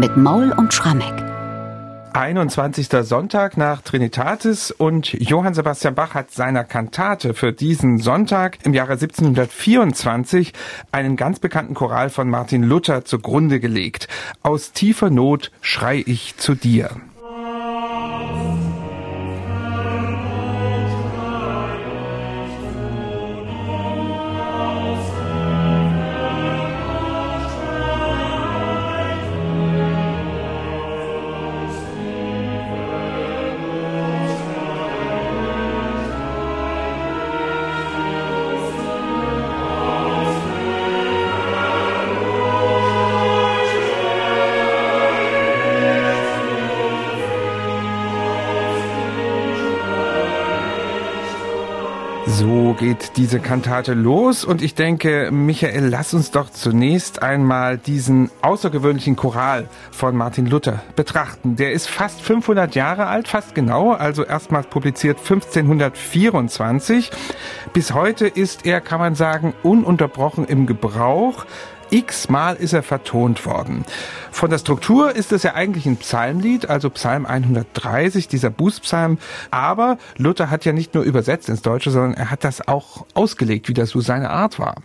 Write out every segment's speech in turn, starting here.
mit Maul und Schrammeck. 21. Sonntag nach Trinitatis und Johann Sebastian Bach hat seiner Kantate für diesen Sonntag im Jahre 1724 einen ganz bekannten Choral von Martin Luther zugrunde gelegt. Aus tiefer Not schrei ich zu dir. So geht diese Kantate los und ich denke, Michael, lass uns doch zunächst einmal diesen außergewöhnlichen Choral von Martin Luther betrachten. Der ist fast 500 Jahre alt, fast genau, also erstmals publiziert 1524. Bis heute ist er, kann man sagen, ununterbrochen im Gebrauch x-mal ist er vertont worden. Von der Struktur ist es ja eigentlich ein Psalmlied, also Psalm 130, dieser Bußpsalm. Aber Luther hat ja nicht nur übersetzt ins Deutsche, sondern er hat das auch ausgelegt, wie das so seine Art war.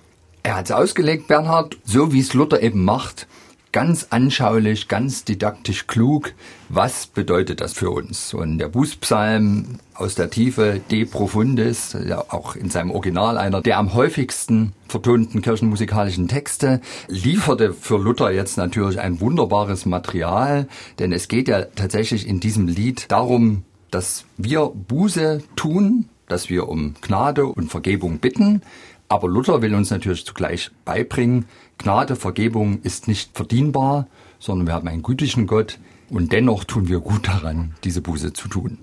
Er hat es ausgelegt, Bernhard, so wie es Luther eben macht ganz anschaulich, ganz didaktisch klug, was bedeutet das für uns? Und der Bußpsalm aus der Tiefe, De Profundis, ja auch in seinem Original einer der am häufigsten vertonten kirchenmusikalischen Texte, lieferte für Luther jetzt natürlich ein wunderbares Material, denn es geht ja tatsächlich in diesem Lied darum, dass wir Buße tun, dass wir um Gnade und Vergebung bitten, aber Luther will uns natürlich zugleich beibringen, Gnade, Vergebung ist nicht verdienbar, sondern wir haben einen gütigen Gott und dennoch tun wir gut daran, diese Buße zu tun.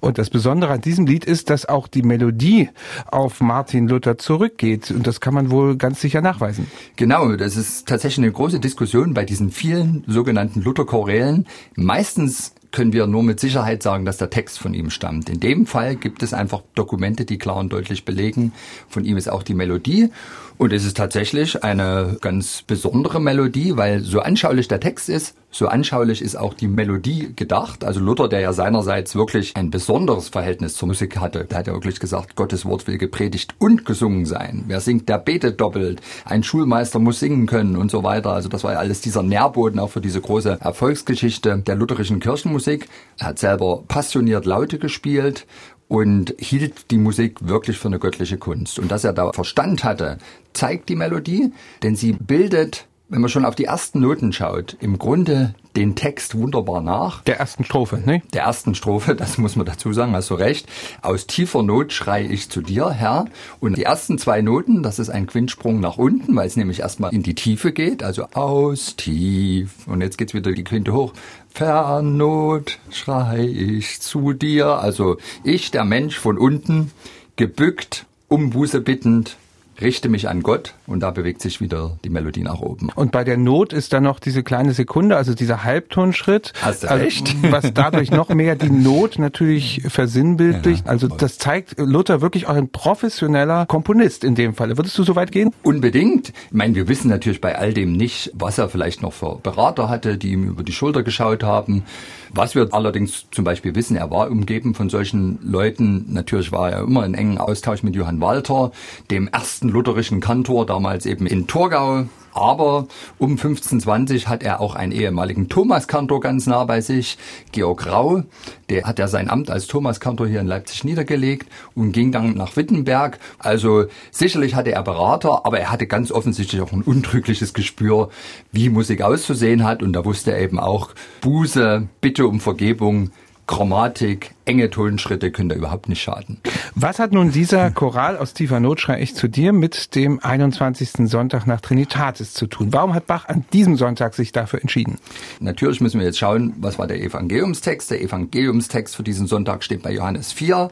Und das Besondere an diesem Lied ist, dass auch die Melodie auf Martin Luther zurückgeht. Und das kann man wohl ganz sicher nachweisen. Genau, das ist tatsächlich eine große Diskussion bei diesen vielen sogenannten Luther-Chorälen. Meistens können wir nur mit Sicherheit sagen, dass der Text von ihm stammt. In dem Fall gibt es einfach Dokumente, die klar und deutlich belegen, von ihm ist auch die Melodie. Und es ist tatsächlich eine ganz besondere Melodie, weil so anschaulich der Text ist, so anschaulich ist auch die Melodie gedacht. Also Luther, der ja seinerseits wirklich ein besonderes Verhältnis zur Musik hatte, der hat ja wirklich gesagt, Gottes Wort will gepredigt und gesungen sein. Wer singt, der betet doppelt. Ein Schulmeister muss singen können und so weiter. Also das war ja alles dieser Nährboden auch für diese große Erfolgsgeschichte der lutherischen Kirchenmusik. Er hat selber passioniert Laute gespielt und hielt die Musik wirklich für eine göttliche Kunst. Und dass er da Verstand hatte, zeigt die Melodie, denn sie bildet, wenn man schon auf die ersten Noten schaut, im Grunde den Text wunderbar nach. Der ersten Strophe, ne? Der ersten Strophe, das muss man dazu sagen, hast du recht. Aus tiefer Not schrei ich zu dir, Herr. Und die ersten zwei Noten, das ist ein Quintsprung nach unten, weil es nämlich erstmal in die Tiefe geht, also aus tief. Und jetzt geht's wieder die Quinte hoch. Fernot schrei ich zu dir. Also ich, der Mensch von unten, gebückt, um Buße bittend, richte mich an Gott und da bewegt sich wieder die Melodie nach oben. Und bei der Not ist dann noch diese kleine Sekunde, also dieser Halbtonschritt, Hast du also, recht. was dadurch noch mehr die Not natürlich versinnbildlicht. Ja. Also das zeigt Luther wirklich auch ein professioneller Komponist in dem Fall. Würdest du so weit gehen? Unbedingt. Ich meine, wir wissen natürlich bei all dem nicht, was er vielleicht noch für Berater hatte, die ihm über die Schulter geschaut haben. Was wir allerdings zum Beispiel wissen, er war umgeben von solchen Leuten. Natürlich war er immer in engen Austausch mit Johann Walter, dem ersten lutherischen Kantor, damals eben in Torgau. Aber um 1520 hat er auch einen ehemaligen Thomaskantor ganz nah bei sich, Georg Rau. Der hat ja sein Amt als Thomaskantor hier in Leipzig niedergelegt und ging dann nach Wittenberg. Also sicherlich hatte er Berater, aber er hatte ganz offensichtlich auch ein untrügliches Gespür, wie Musik auszusehen hat. Und da wusste er eben auch, Buße, Bitte um Vergebung, Chromatik, enge Tonschritte können da überhaupt nicht schaden. Was hat nun dieser Choral aus tiefer Not schrei ich zu dir mit dem 21. Sonntag nach Trinitatis zu tun? Warum hat Bach an diesem Sonntag sich dafür entschieden? Natürlich müssen wir jetzt schauen, was war der Evangeliumstext. Der Evangeliumstext für diesen Sonntag steht bei Johannes 4.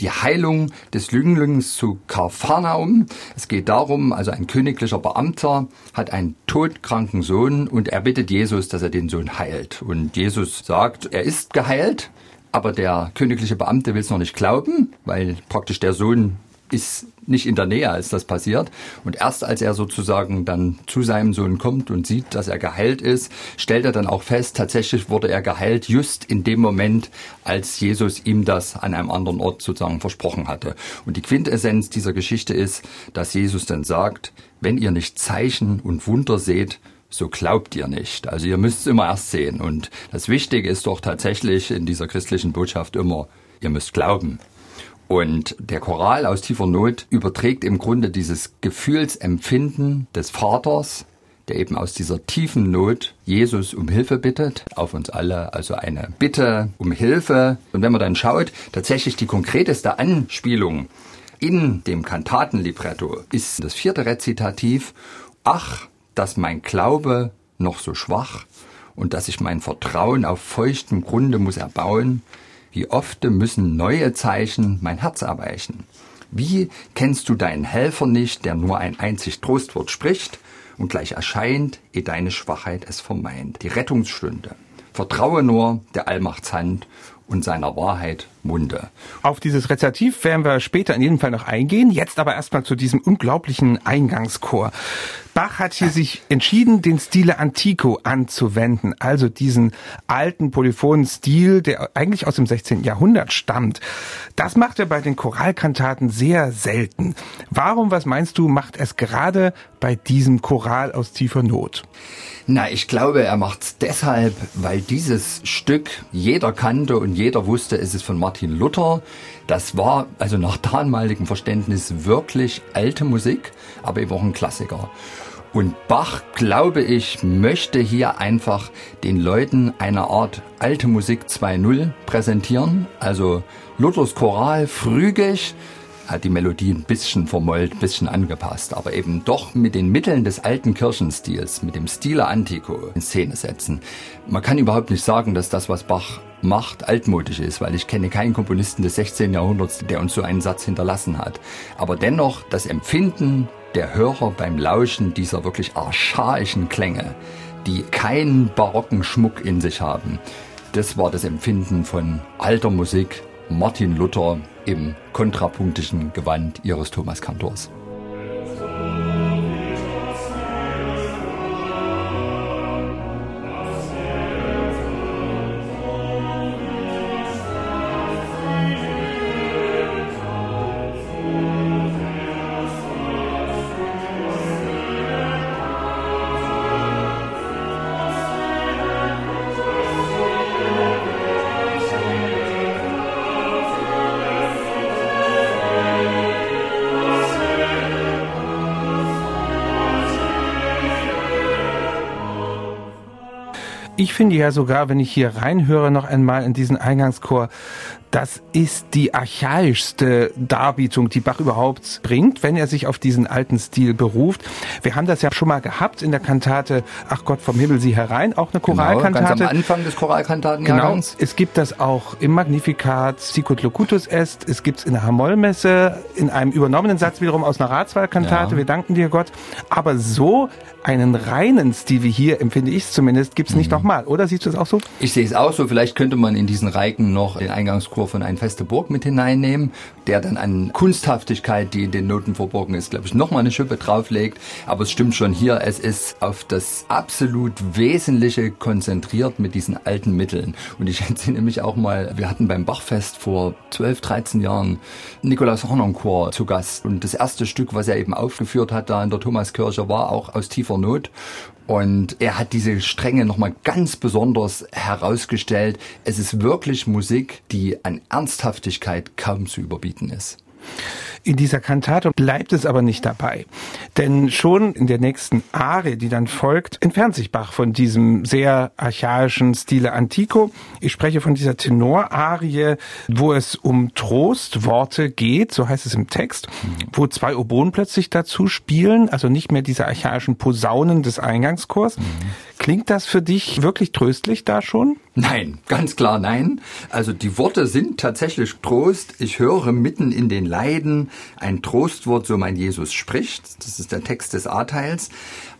Die Heilung des Jünglings zu Kapharnaum. Es geht darum, also ein königlicher Beamter hat einen todkranken Sohn und er bittet Jesus, dass er den Sohn heilt. Und Jesus sagt, er ist geheilt. Aber der königliche Beamte will es noch nicht glauben, weil praktisch der Sohn ist nicht in der Nähe, als das passiert. Und erst als er sozusagen dann zu seinem Sohn kommt und sieht, dass er geheilt ist, stellt er dann auch fest, tatsächlich wurde er geheilt, just in dem Moment, als Jesus ihm das an einem anderen Ort sozusagen versprochen hatte. Und die Quintessenz dieser Geschichte ist, dass Jesus dann sagt, wenn ihr nicht Zeichen und Wunder seht, so glaubt ihr nicht. Also ihr müsst es immer erst sehen. Und das Wichtige ist doch tatsächlich in dieser christlichen Botschaft immer, ihr müsst glauben. Und der Choral aus tiefer Not überträgt im Grunde dieses Gefühlsempfinden des Vaters, der eben aus dieser tiefen Not Jesus um Hilfe bittet, auf uns alle, also eine Bitte um Hilfe. Und wenn man dann schaut, tatsächlich die konkreteste Anspielung in dem Kantatenlibretto ist das vierte Rezitativ, ach, dass mein Glaube noch so schwach und dass ich mein Vertrauen auf feuchtem Grunde muss erbauen, wie oft müssen neue Zeichen mein Herz erweichen? Wie kennst du deinen Helfer nicht, der nur ein einzig Trostwort spricht und gleich erscheint, ehe deine Schwachheit es vermeint? Die Rettungsstunde. Vertraue nur der Allmachtshand und seiner Wahrheit Munde. Auf dieses Rezitativ werden wir später in jedem Fall noch eingehen. Jetzt aber erstmal zu diesem unglaublichen Eingangschor. Bach hat hier sich entschieden, den Stile Antico anzuwenden, also diesen alten polyphonen Stil, der eigentlich aus dem 16. Jahrhundert stammt. Das macht er bei den Choralkantaten sehr selten. Warum, was meinst du, macht es gerade bei diesem Choral aus tiefer Not? Na, ich glaube, er macht's deshalb, weil dieses Stück jeder kannte und jeder wusste, es ist von Martin Luther. Das war also nach damaligem Verständnis wirklich alte Musik, aber eben auch ein Klassiker. Und Bach, glaube ich, möchte hier einfach den Leuten eine Art alte Musik 2.0 präsentieren. Also Luthers Choral, frühig, hat die Melodie ein bisschen vermollt, ein bisschen angepasst, aber eben doch mit den Mitteln des alten Kirchenstils, mit dem Stile Antico in Szene setzen. Man kann überhaupt nicht sagen, dass das, was Bach macht, altmodisch ist, weil ich kenne keinen Komponisten des 16. Jahrhunderts, der uns so einen Satz hinterlassen hat. Aber dennoch das Empfinden der Hörer beim Lauschen dieser wirklich archaischen Klänge, die keinen barocken Schmuck in sich haben, das war das Empfinden von alter Musik, Martin Luther im kontrapunktischen Gewand ihres Thomas Ich finde ja sogar, wenn ich hier reinhöre noch einmal in diesen Eingangschor, das ist die archaischste Darbietung, die Bach überhaupt bringt, wenn er sich auf diesen alten Stil beruft. Wir haben das ja schon mal gehabt in der Kantate Ach Gott vom Himmel sie herein, auch eine Choralkantate. Genau, ganz am Anfang des Choralkantaten. Genau. Es gibt das auch im Magnificat Sicut Locutus Est. Es gibt es in der Hamollmesse, in einem übernommenen Satz wiederum aus einer Ratswahlkantate. Ja. Wir danken dir Gott. Aber so einen reinen Stil wie hier, empfinde ich es zumindest, gibt es nicht mhm. Nochmal. Oder siehst du es auch so? Ich sehe es auch so. Vielleicht könnte man in diesen Reiken noch den Eingangschor von Ein feste Burg mit hineinnehmen, der dann an Kunsthaftigkeit, die in den Noten verborgen ist, glaube ich, nochmal eine Schippe drauflegt. Aber es stimmt schon hier, es ist auf das absolut Wesentliche konzentriert mit diesen alten Mitteln. Und ich entsinne mich auch mal, wir hatten beim Bachfest vor 12, 13 Jahren Nikolaus Hornonchor zu Gast. Und das erste Stück, was er eben aufgeführt hat da in der Thomaskirche, war auch aus tiefer Not. Und er hat diese Stränge nochmal ganz besonders herausgestellt. Es ist wirklich Musik, die an Ernsthaftigkeit kaum zu überbieten ist. In dieser Kantate bleibt es aber nicht dabei. Denn schon in der nächsten Arie, die dann folgt, entfernt sich Bach von diesem sehr archaischen Stile Antico. Ich spreche von dieser Tenorarie, wo es um Trostworte geht, so heißt es im Text, wo zwei Oboen plötzlich dazu spielen, also nicht mehr diese archaischen Posaunen des Eingangschors. Mhm. Klingt das für dich wirklich tröstlich da schon? Nein, ganz klar nein. Also die Worte sind tatsächlich Trost. Ich höre mitten in den Leiden ein Trostwort, so mein Jesus spricht. Das ist der Text des A-Teils.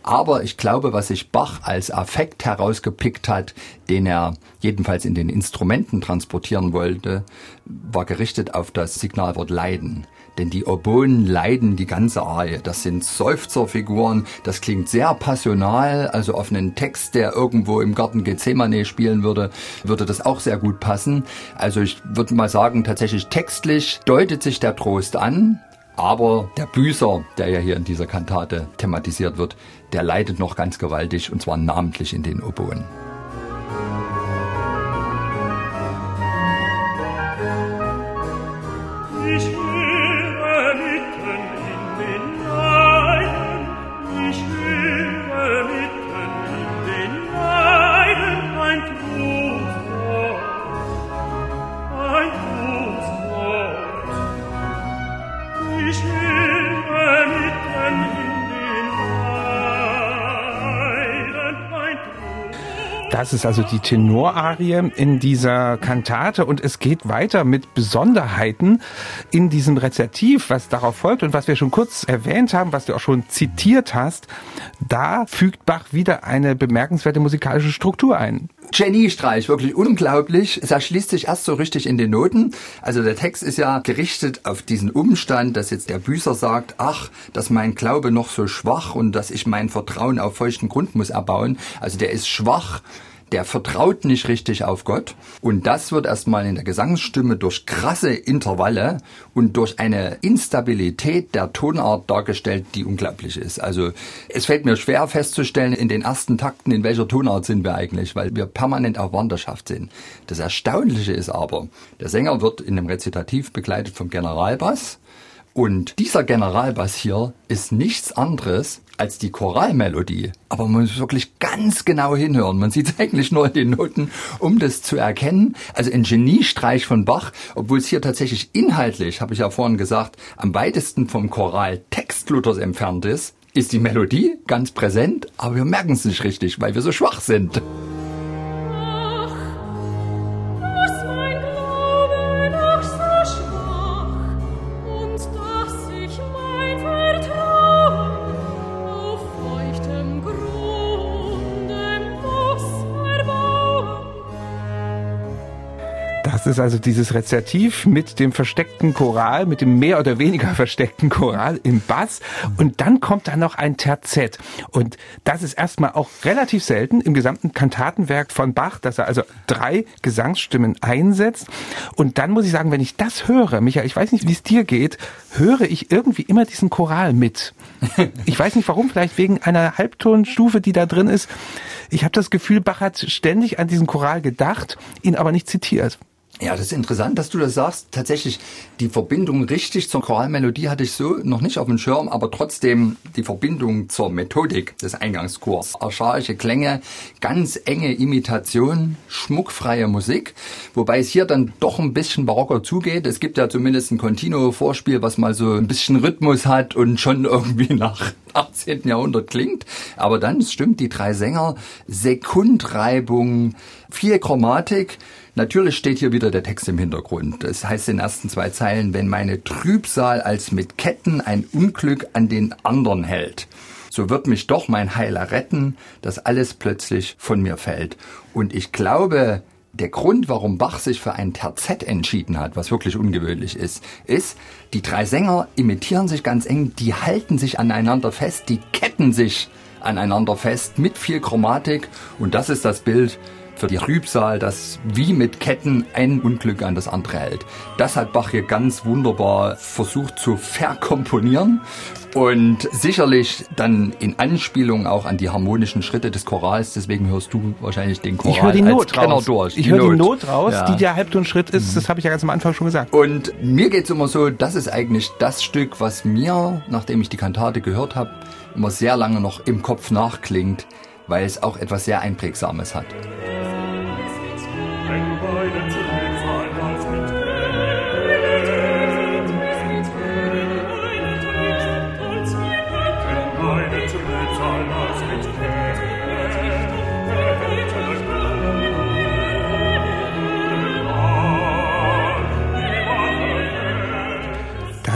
Aber ich glaube, was sich Bach als Affekt herausgepickt hat, den er jedenfalls in den Instrumenten transportieren wollte, war gerichtet auf das Signalwort Leiden. Denn die Oboen leiden die ganze Arie. Das sind Seufzerfiguren, das klingt sehr passional, also auf einen Text, der irgendwo im Garten Gethsemane spielen würde, würde das auch sehr gut passen. Also ich würde mal sagen, tatsächlich textlich deutet sich der Trost an, aber der Büßer, der ja hier in dieser Kantate thematisiert wird, der leidet noch ganz gewaltig und zwar namentlich in den Oboen. Das ist also die Tenorarie in dieser Kantate und es geht weiter mit Besonderheiten in diesem Rezertiv, was darauf folgt und was wir schon kurz erwähnt haben, was du auch schon zitiert hast. Da fügt Bach wieder eine bemerkenswerte musikalische Struktur ein. Geniestreich, wirklich unglaublich. Es erschließt sich erst so richtig in den Noten. Also der Text ist ja gerichtet auf diesen Umstand, dass jetzt der Büßer sagt, ach, dass mein Glaube noch so schwach und dass ich mein Vertrauen auf feuchten Grund muss erbauen. Also der ist schwach der vertraut nicht richtig auf Gott. Und das wird erstmal in der Gesangsstimme durch krasse Intervalle und durch eine Instabilität der Tonart dargestellt, die unglaublich ist. Also es fällt mir schwer festzustellen in den ersten Takten, in welcher Tonart sind wir eigentlich, weil wir permanent auf Wanderschaft sind. Das Erstaunliche ist aber, der Sänger wird in dem Rezitativ begleitet vom Generalbass. Und dieser Generalbass hier ist nichts anderes als die Choralmelodie. Aber man muss wirklich ganz genau hinhören. Man sieht es eigentlich nur in den Noten, um das zu erkennen. Also ein Geniestreich von Bach, obwohl es hier tatsächlich inhaltlich, habe ich ja vorhin gesagt, am weitesten vom Choraltext Luthers entfernt ist, ist die Melodie ganz präsent, aber wir merken es nicht richtig, weil wir so schwach sind. Ist also dieses Rezertiv mit dem versteckten Choral, mit dem mehr oder weniger versteckten Choral im Bass. Und dann kommt da noch ein Terzett. Und das ist erstmal auch relativ selten im gesamten Kantatenwerk von Bach, dass er also drei Gesangsstimmen einsetzt. Und dann muss ich sagen, wenn ich das höre, Michael, ich weiß nicht, wie es dir geht, höre ich irgendwie immer diesen Choral mit. Ich weiß nicht warum, vielleicht wegen einer Halbtonstufe, die da drin ist. Ich habe das Gefühl, Bach hat ständig an diesen Choral gedacht, ihn aber nicht zitiert. Ja, das ist interessant, dass du das sagst. Tatsächlich, die Verbindung richtig zur Choralmelodie hatte ich so noch nicht auf dem Schirm, aber trotzdem die Verbindung zur Methodik des Eingangskurs. Archaische Klänge, ganz enge Imitation, schmuckfreie Musik, wobei es hier dann doch ein bisschen barocker zugeht. Es gibt ja zumindest ein Continuo-Vorspiel, was mal so ein bisschen Rhythmus hat und schon irgendwie nach 18. Jahrhundert klingt. Aber dann, stimmt, die drei Sänger, Sekundreibung, viel Chromatik, Natürlich steht hier wieder der Text im Hintergrund. Das heißt in den ersten zwei Zeilen, wenn meine Trübsal als mit Ketten ein Unglück an den anderen hält, so wird mich doch mein Heiler retten, dass alles plötzlich von mir fällt. Und ich glaube, der Grund, warum Bach sich für ein Terzett entschieden hat, was wirklich ungewöhnlich ist, ist, die drei Sänger imitieren sich ganz eng, die halten sich aneinander fest, die ketten sich aneinander fest mit viel Chromatik und das ist das Bild, für die Trübsal, das wie mit Ketten ein Unglück an das andere hält. Das hat Bach hier ganz wunderbar versucht zu verkomponieren und sicherlich dann in Anspielung auch an die harmonischen Schritte des Chorals. Deswegen hörst du wahrscheinlich den Choral ich höre die Not raus. durch. Ich höre die Not raus, ja. die der Halbtonschritt ist. Mhm. Das habe ich ja ganz am Anfang schon gesagt. Und mir geht's immer so, das ist eigentlich das Stück, was mir, nachdem ich die Kantate gehört habe, immer sehr lange noch im Kopf nachklingt, weil es auch etwas sehr Einprägsames hat.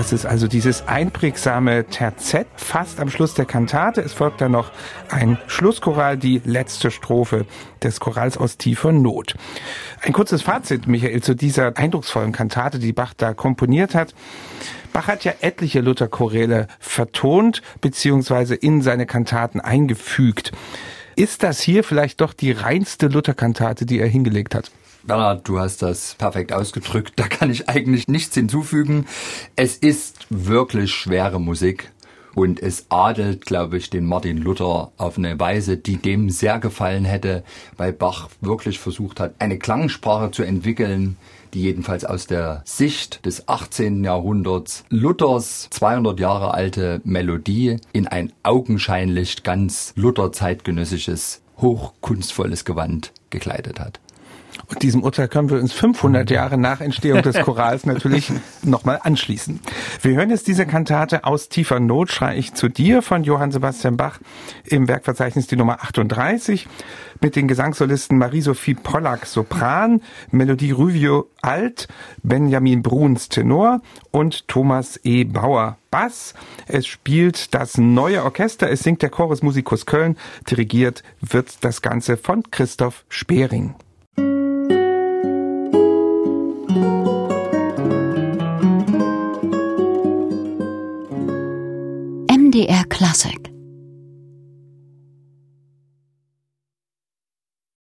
Das ist also dieses einprägsame Terzett fast am Schluss der Kantate. Es folgt dann noch ein Schlusschoral, die letzte Strophe des Chorals aus tiefer Not. Ein kurzes Fazit, Michael, zu dieser eindrucksvollen Kantate, die Bach da komponiert hat. Bach hat ja etliche Luther-Choräle vertont bzw. in seine Kantaten eingefügt. Ist das hier vielleicht doch die reinste Luther-Kantate, die er hingelegt hat? Bernhard, du hast das perfekt ausgedrückt. Da kann ich eigentlich nichts hinzufügen. Es ist wirklich schwere Musik. Und es adelt, glaube ich, den Martin Luther auf eine Weise, die dem sehr gefallen hätte, weil Bach wirklich versucht hat, eine Klangsprache zu entwickeln, die jedenfalls aus der Sicht des 18. Jahrhunderts Luthers 200 Jahre alte Melodie in ein augenscheinlich ganz Luther-zeitgenössisches, hochkunstvolles Gewand gekleidet hat. Und diesem Urteil können wir uns 500 Jahre nach Entstehung des Chorals natürlich nochmal anschließen. Wir hören jetzt diese Kantate aus tiefer Not, schrei ich zu dir von Johann Sebastian Bach im Werkverzeichnis die Nummer 38 mit den Gesangssolisten Marie-Sophie Pollack Sopran, Melodie Ruvio Alt, Benjamin Bruns Tenor und Thomas E. Bauer Bass. Es spielt das neue Orchester, es singt der Chorus Musicus Köln, dirigiert wird das Ganze von Christoph Spering. MDR Classic.